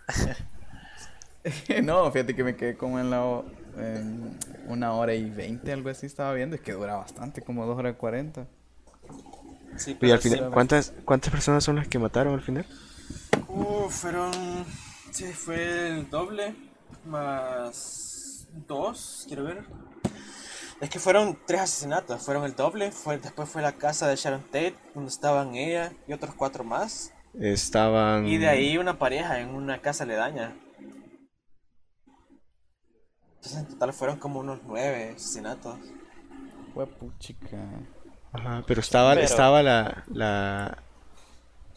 no, fíjate que me quedé como en la en una hora y veinte, algo así estaba viendo. Es que dura bastante, como dos horas y cuarenta. Sí, Y al final, sí. ¿cuántas, ¿cuántas personas son las que mataron al final? Uh, fueron... Sí, fue el doble más dos, quiero ver. Es que fueron tres asesinatos, fueron el doble, fue, después fue la casa de Sharon Tate, donde estaban ella y otros cuatro más. Estaban... Y de ahí una pareja en una casa aledaña. Entonces en total fueron como unos nueve asesinatos. Fue puchica. Ajá, pero estaba, Pero- estaba la, la,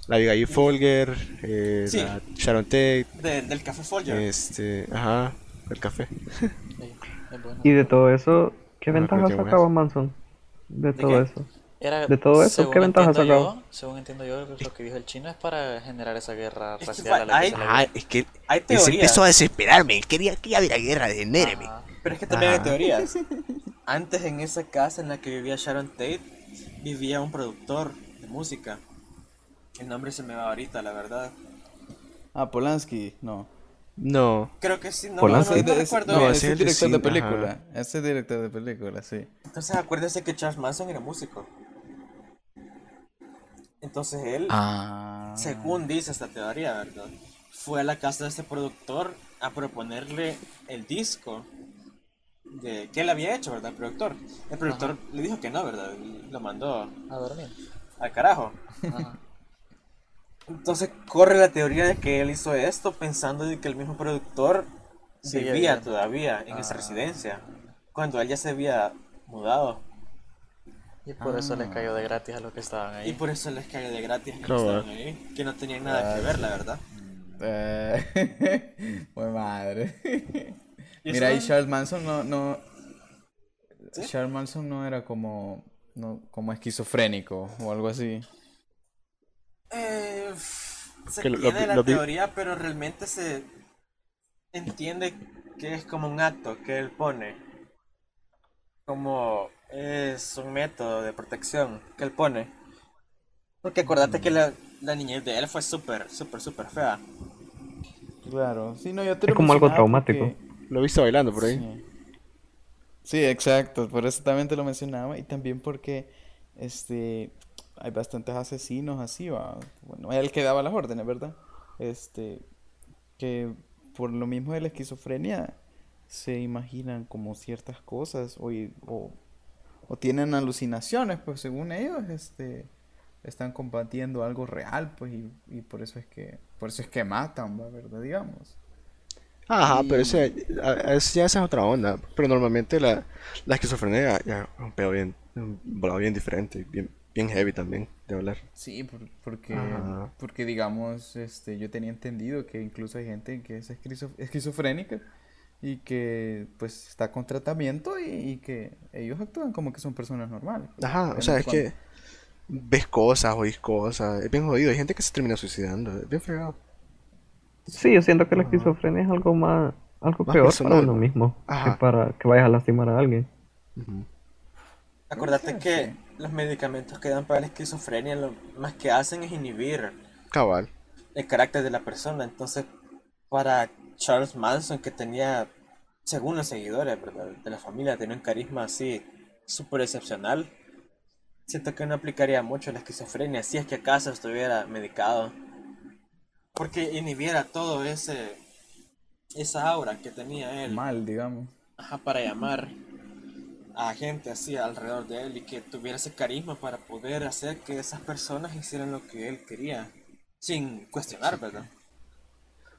la Abigail Folger, eh, Sí. la Sharon Tate, De- del Café Folger. este, ajá, el café. Sí, bueno. Y de todo eso, ¿qué No me ventaja acuerdo qué sacaba. Manson? De todo qué? eso. Era- de todo eso, ¿qué ventaja entiendo sacaba? yo- Según entiendo yo, lo que dijo el chino es para generar esa guerra Es que racial fa- a la que hay- le Ah, es que Hay él se teorías, empezó a desesperarme, él quería que hubiera guerra de. Ajá. pero es que también hay Ajá. teorías. Antes en esa casa en la que vivía Sharon Tate, vivía un productor de música. El nombre se me va ahorita, la verdad. Ah, Polanski, no. No, Creo que sí, no, no, Polanski. no, recuerdo es el director de película. Ese es director de película, sí. Entonces acuérdense que Charles Manson era músico. Entonces él, Ah. según dice esta teoría, ¿verdad? Fue a la casa de este productor a proponerle el disco de que él había hecho, ¿verdad? El productor. El productor le dijo que no, ¿verdad? Y Lo mandó A dormir. al carajo. Ajá. Entonces corre la teoría de que él hizo esto pensando de que el mismo productor Sigue vivía todavía en esa residencia. Cuando él ya se había mudado. Y por eso les Ah. cayó de gratis a los que estaban ahí. Y por eso les cayó de gratis que Claro. estaban ahí, que no tenían nada que ver, la verdad. Eh, Muy madre. ¿Y Mira, y eso? Charles Manson no, no. ¿Sí? Charles Manson no era como, no, como esquizofrénico o algo así. Eh, se Que lo- tiene lo- la lo vi- teoría, pero realmente se entiende que es como un acto que él pone. Como es un método de protección que él pone. Porque acordate que la, la niñez de él fue súper, súper, súper fea. Claro, sí, no, yo te Es lo como algo traumático. porque- lo he visto bailando por ahí. Sí. Exacto, por eso también te lo mencionaba y también porque este hay bastantes asesinos así, va. Bueno, el que daba las órdenes, ¿verdad? Este que por lo mismo de la esquizofrenia se imaginan como ciertas cosas o, o, tienen alucinaciones, pues según ellos, este están combatiendo algo real, pues y, y por eso es que por eso es que matan. ¿verdad? Digamos. Ajá, pero ese, ese ya esa es otra onda. Pero normalmente la, la esquizofrenia ya, es un pedo bien, un volado bien diferente, bien, bien heavy también de hablar. Sí, por- porque, Ajá. porque digamos, este, yo tenía entendido que incluso hay gente que es esquizo- esquizofrénica y que pues está con tratamiento y, y que ellos actúan como que son personas normales. Ajá, o sea, es que ves cosas, oís cosas, es bien jodido. Hay gente que se termina suicidando, es bien fregado. Sí, yo siento que la Ajá. esquizofrenia es algo más, algo Más peor para uno mismo que para que vayas a lastimar a alguien. Ujú. Acordate que los medicamentos que dan para la esquizofrenia lo más que hacen es inhibir Cabal. el carácter de la persona. Entonces, para Charles Manson, que tenía, según los seguidores, ¿verdad? de la familia, tenía un carisma así súper excepcional, siento que no aplicaría mucho la esquizofrenia si es que acaso estuviera medicado. Porque inhibiera todo ese esa aura que tenía él Mal, digamos. ajá, para llamar a gente así alrededor de él y que tuviera ese carisma para poder hacer que esas personas hicieran lo que él quería sin cuestionar, ¿verdad?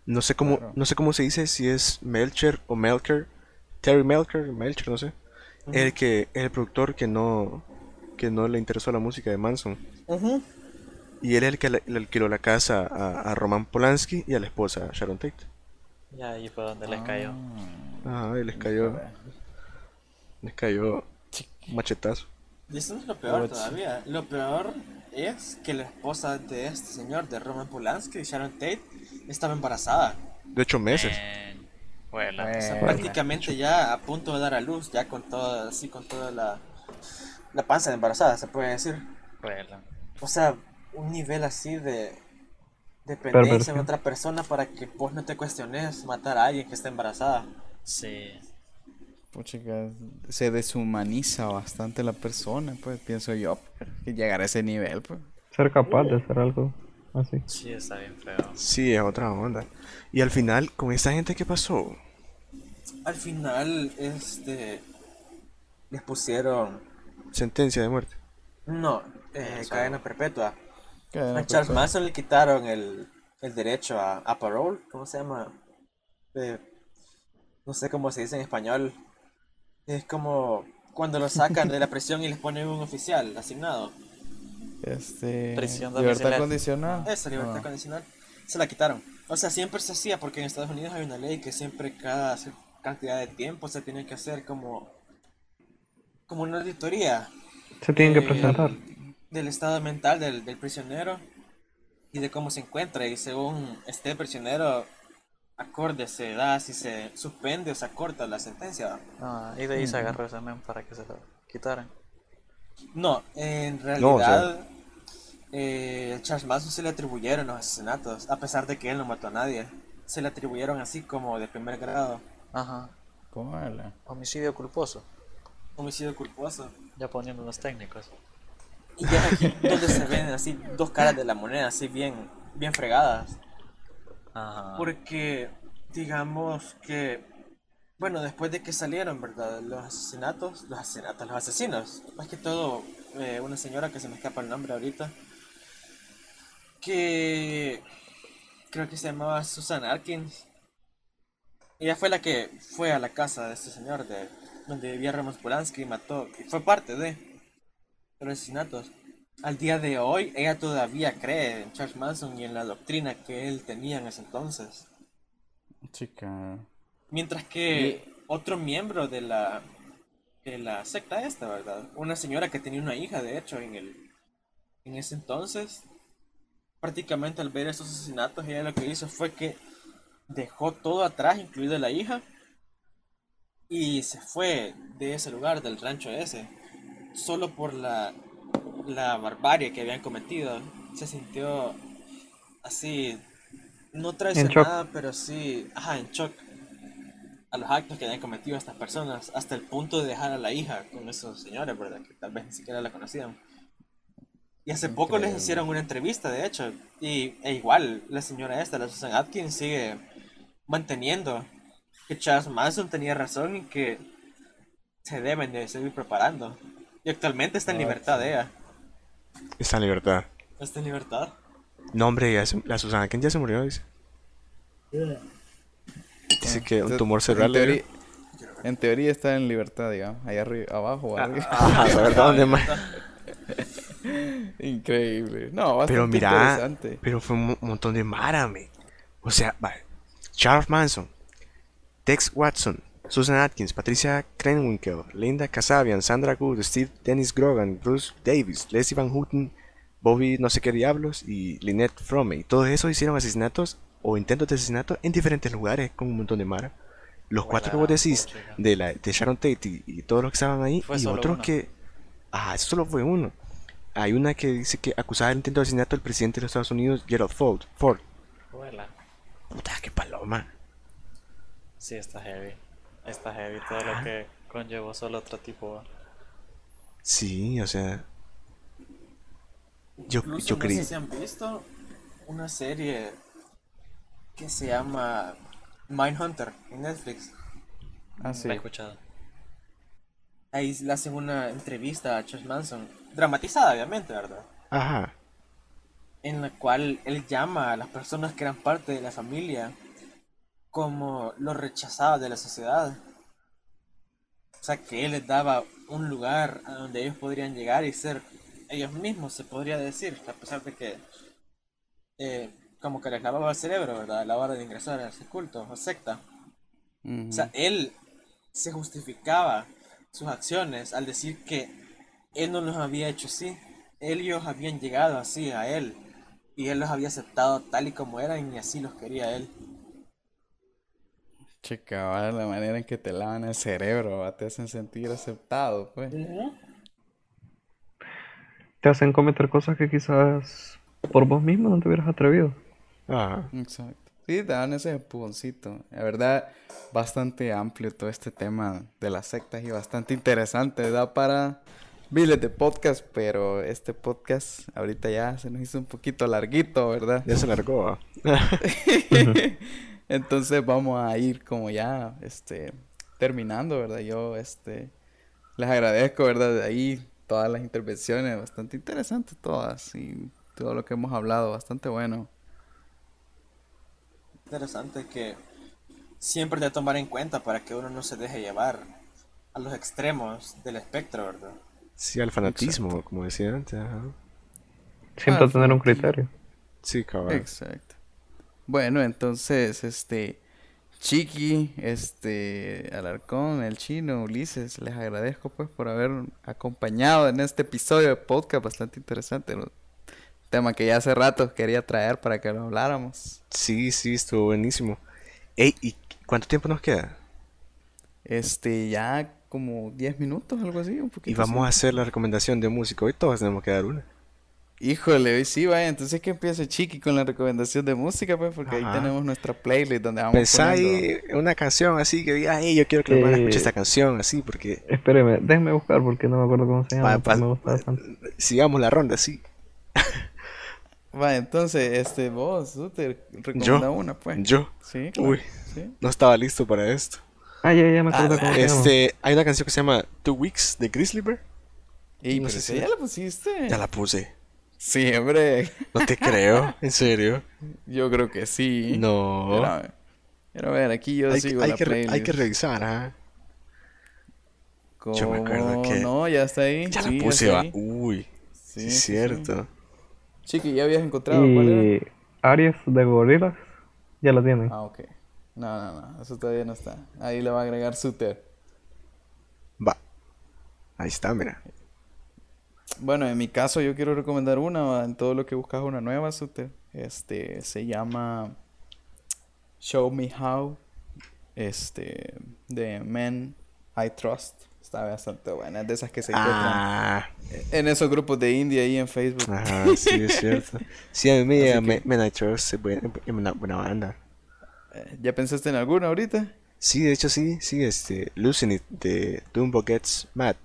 No sé cómo, Claro. no sé cómo se dice, si es Melcher o Melker, Terry Melker, Melcher, no sé. El que, el productor que no, que no le interesó la música de Manson. Y él es el que le, le alquiló la casa a, a Roman Polanski y a la esposa Sharon Tate. Y ahí fue donde les cayó. Ah, Ajá, y les cayó, les cayó un machetazo. Y eso no es lo peor todavía. Lo peor es que la esposa de este señor, de Roman Polanski, Sharon Tate, estaba embarazada. De ocho meses. Bueno. O sea, Bueno. prácticamente ya a punto de dar a luz, ya con toda, así con toda la, la panza de embarazada, se puede decir. Vuela. O sea, un nivel así de dependencia en Perversión. otra persona para que vos no te cuestiones matar a alguien que está embarazada. Sí. Puchica, se deshumaniza bastante la persona, pues pienso yo, que llegar a ese nivel, pues. Ser capaz de hacer algo así. Sí, está bien feo. Sí, es otra onda. Y al final, con esta gente, ¿qué pasó? Al final, este, les pusieron, Sentencia de muerte. no, eh, cadena perpetua. A Charles perpetua. Manson le quitaron el, el derecho a, a parole, ¿cómo se llama? Eh, no sé cómo se dice en español. Es como cuando lo sacan de la prisión y les ponen un oficial asignado. Este, Prisión libertad condicional. Esa libertad Ah. condicional se la quitaron. O sea, siempre se hacía porque en Estados Unidos hay una ley que siempre cada cantidad de tiempo se tiene que hacer como como una auditoría Se tienen que Eh, presentar. Del estado mental del, del prisionero y de cómo se encuentra y según esté prisionero acorde se da si se suspende o se acorta la sentencia. Ah, y de ahí se agarró ese men para que se lo quitaran. No, en No, realidad eh, Charles Manson se le atribuyeron los asesinatos, a pesar de que él no mató a nadie. Se le atribuyeron así como de primer grado, Ajá. Cómala. Homicidio culposo. homicidio culposo. Ya poniendo los técnicos. Y ya es aquí donde se ven así dos caras de la moneda, así bien, bien fregadas. Ajá. Porque digamos que, bueno, después de que salieron, ¿verdad? Los asesinatos, los asesinatos, los asesinos, más que todo eh, una señora que se me escapa el nombre ahorita, que creo que se llamaba Susan Atkins. Ella fue la que fue a la casa de este señor de donde vivía Roman Polanski y mató, y fue parte de los asesinatos. Al día de hoy, ella todavía cree en Charles Manson y en la doctrina que él tenía en ese entonces. Chica. Mientras que otro miembro de la, de la secta esta, ¿verdad? Una señora que tenía una hija, de hecho, en, el, en ese entonces, prácticamente al ver esos asesinatos, ella lo que hizo fue que dejó todo atrás, incluida la hija, y se fue de ese lugar, del rancho ese, solo por la, la barbarie que habían cometido. Se sintió así, no traicionada, pero sí, ajá, en shock. a los actos que habían cometido estas personas, hasta el punto de dejar a la hija con esos señores, ¿verdad? Que tal vez ni siquiera la conocían. Y hace poco les hicieron una entrevista, de hecho, y e igual la señora esta, la Susan Atkins, sigue manteniendo que Charles Manson tenía razón y que se deben de seguir preparando. Y actualmente está en Ah, libertad sí. ella. Está en libertad. Está en libertad. No, hombre, ya se- la Susana Ken ya se murió, dice. Dice que un tumor en cerebral le dio. teoría, en teoría está en libertad, digamos. Ahí arriba, abajo o arriba. Ajá, la verdad, ¿dónde más? Increíble. No, bastante Pero mira, interesante. pero fue un mo- montón de mara, me. O sea, vale. Charles Manson, Tex Watson, Susan Atkins, Patricia Krenwinkel, Linda Kasabian, Sandra Good, Steve Dennis Grogan, Bruce Davis, Leslie Van Houten, Bobby no sé qué diablos y Lynette Fromme. Y todos esos hicieron asesinatos o intentos de asesinato en diferentes lugares con un montón de mara. Los cuatro que vos decís de, la, de Sharon Tate y, y todos los que estaban ahí y otros uno. que... Ah, eso solo fue uno. Hay una que dice que acusaba del intento de asesinato del presidente de los Estados Unidos, Gerald Ford. Ford. Puta, qué paloma. Sí, está heavy. Está heavy todo lo que conllevó solo otro tipo. Sí, o sea... Yo, Incluso yo no creí... sé si han visto una serie que se llama Mindhunter en Netflix. Ah, sí. La he escuchado. Ahí le hacen una entrevista a Charles Manson, dramatizada obviamente, ¿verdad? Ajá. En la cual él llama a las personas que eran parte de la familia como los rechazados de la sociedad. O sea, que él les daba un lugar a donde ellos podrían llegar y ser ellos mismos, se podría decir, a pesar de que eh, como que les lavaba el cerebro, ¿verdad? A la hora de ingresar a ese culto o secta. O sea, él se justificaba sus acciones al decir que él no los había hecho así. Ellos habían llegado así a él y él los había aceptado tal y como eran y así los quería él. Chica, va, la manera en que te lavan el cerebro, va, te hacen sentir aceptado, pues. Te hacen cometer cosas que quizás por vos mismo no te hubieras atrevido. Ajá. Exacto. Sí, te dan ese empujoncito. La verdad, bastante amplio todo este tema de las sectas y bastante interesante. Da para miles de podcasts, pero este podcast ahorita ya se nos hizo un poquito larguito, ¿verdad? Ya se largó, ¿va? Entonces vamos a ir como ya, este, terminando, ¿verdad? Yo, este, les agradezco, ¿verdad? De ahí todas las intervenciones, bastante interesantes todas y todo lo que hemos hablado, bastante bueno. Interesante que siempre de tomar en cuenta para que uno no se deje llevar a los extremos del espectro, ¿verdad? Sí, al fanatismo, como decía antes. Ajá. Siempre Ah, tener un criterio. Sí, cabrón. Exacto. Bueno, entonces, este, Chiqui, este, Alarcón, el chino, Ulises, les agradezco pues por haber acompañado en este episodio de podcast bastante interesante, ¿no? tema que ya hace rato quería traer para que lo habláramos. Sí, sí, estuvo buenísimo. Ey, ¿y cuánto tiempo nos queda? Este, ya como 10 minutos, algo así, un Y poquito. vamos a hacer la recomendación de música. Hoy todos tenemos que dar una. Híjole, hoy sí, vaya, entonces que empiece Chiqui con la recomendación de música, pues, porque ahí tenemos nuestra playlist donde vamos Pensá poniendo... ahí una canción así que diga, hey, yo quiero que los manes escuchen Eh, esta canción, así, porque Espéreme, déjeme buscar porque no me acuerdo cómo se llama. Pa- me gusta bastante. sigamos la ronda, así. Va, entonces, este, vos, tú te recomienda una, pues. Yo, Sí, claro. Uy. Sí. no estaba listo para esto. Ah, ya, ya me Ah, acuerdo cómo se llama. Este, hay una canción que se llama Two Weeks de Grizzly Bear. Y No pero sé si- ya la pusiste. Ya la puse. Sí, hombre. No te creo, en serio. Yo creo que sí. No. Espérame. Quiero ver, aquí yo Hay, sigo hay la que, re- hay playlist. que revisar, ¿ah? Yo me acuerdo ¿Cómo que- No, ya está ahí. Ya sí, la puse, va. Uy, sí, Sí, es sí, cierto. Chiqui, ¿ya habías encontrado cuál era? Y Aries de Gorillaz, ya la tienen. Ah, ok. No, no, no. Eso todavía no está. Ahí le va a agregar Suter. Va. Ahí está, mira. Bueno, en mi caso yo quiero recomendar una, en todo lo que buscas una nueva, Suter. Este, se llama Show Me How, este, de Men I Trust. Está bastante buena, es de esas que se encuentran Ah, en esos grupos de indie ahí en Facebook. ajá, sí, es cierto. Sí, a mí me llega que- Men I Trust, es buena, buena banda. Eh, ¿Ya pensaste en alguna ahorita? Sí, de hecho sí, sí, este, Losing It de Dumbo Gets Mad.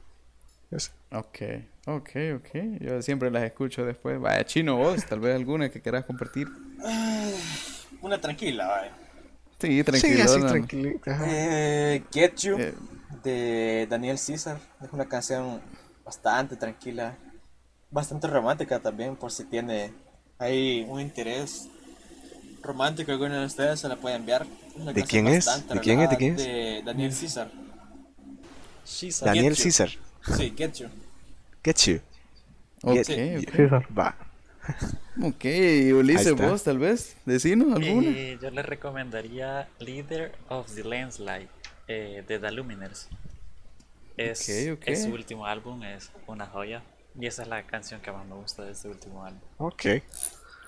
Es- Ok, ok, ok. Yo siempre las escucho después. Vaya, chino vos, tal vez alguna que quieras compartir. Una tranquila, vaya. Sí, Sí, así no. tranquilito. ajá. Eh, Get You Eh, de Daniel Caesar. Es una canción bastante tranquila, bastante romántica también, por si tiene ahí un interés romántico alguno de ustedes se la puede enviar. una ¿De quién es? ¿De quién es? ¿De quién es? De Daniel Caesar. She's Daniel. Caesar, Sí, Get You. Get You. ok, Get- ok. César. Va. Ok, Ulises, está. vos tal vez, decinos alguna. Eh, yo les recomendaría Leader of the Landslide eh, de The Luminers. Es, Ok, ok. es su último álbum, es una joya. Y esa es la canción que más me gusta de este último álbum. Ok.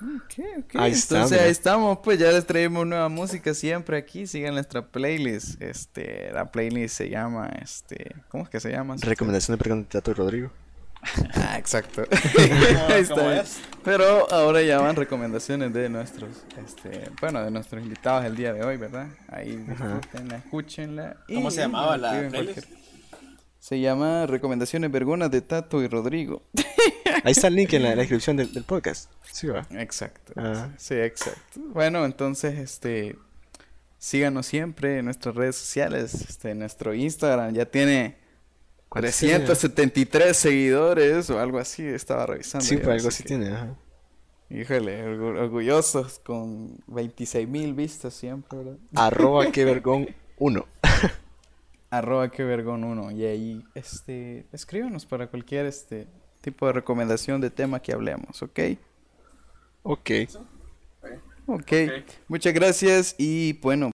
Ok, ok. Ahí está, Entonces mira. ahí estamos, pues ya les traemos nueva música siempre aquí. Sigan nuestra playlist. Este, la playlist se llama, este, ¿cómo es que se llama? Recomendación de precandidato de Rodrigo. Ah, exacto. ¿Cómo- Ahí está. cómo es? Pero ahora ya van recomendaciones de nuestros, este, bueno, de nuestros invitados el día de hoy, ¿verdad? Ahí disfrútenla, escúchenla. y ¿Cómo se llamaba la escriben playlist? cualquier- Se llama Recomendaciones Vergonas de Tato y Rodrigo. Ahí está el link en la, la descripción del, del podcast. Sí, va. Exacto. Ah. Sí, exacto. Bueno, entonces, este, síganos siempre en nuestras redes sociales. Este, nuestro Instagram ya tiene ¿Cuántos tiene? 373 seguidores o algo así. Estaba revisando. Sí, ya, pues algo así que- tiene. Ajá. Híjole, orgu- orgullosos con 26 mil vistas siempre, ¿verdad? Arroba que vergón 1. Arroba que vergón uno. Y ahí, este, escríbanos para cualquier, este, tipo de recomendación de tema que hablemos, ¿ok? Ok. Ok. Muchas gracias y bueno,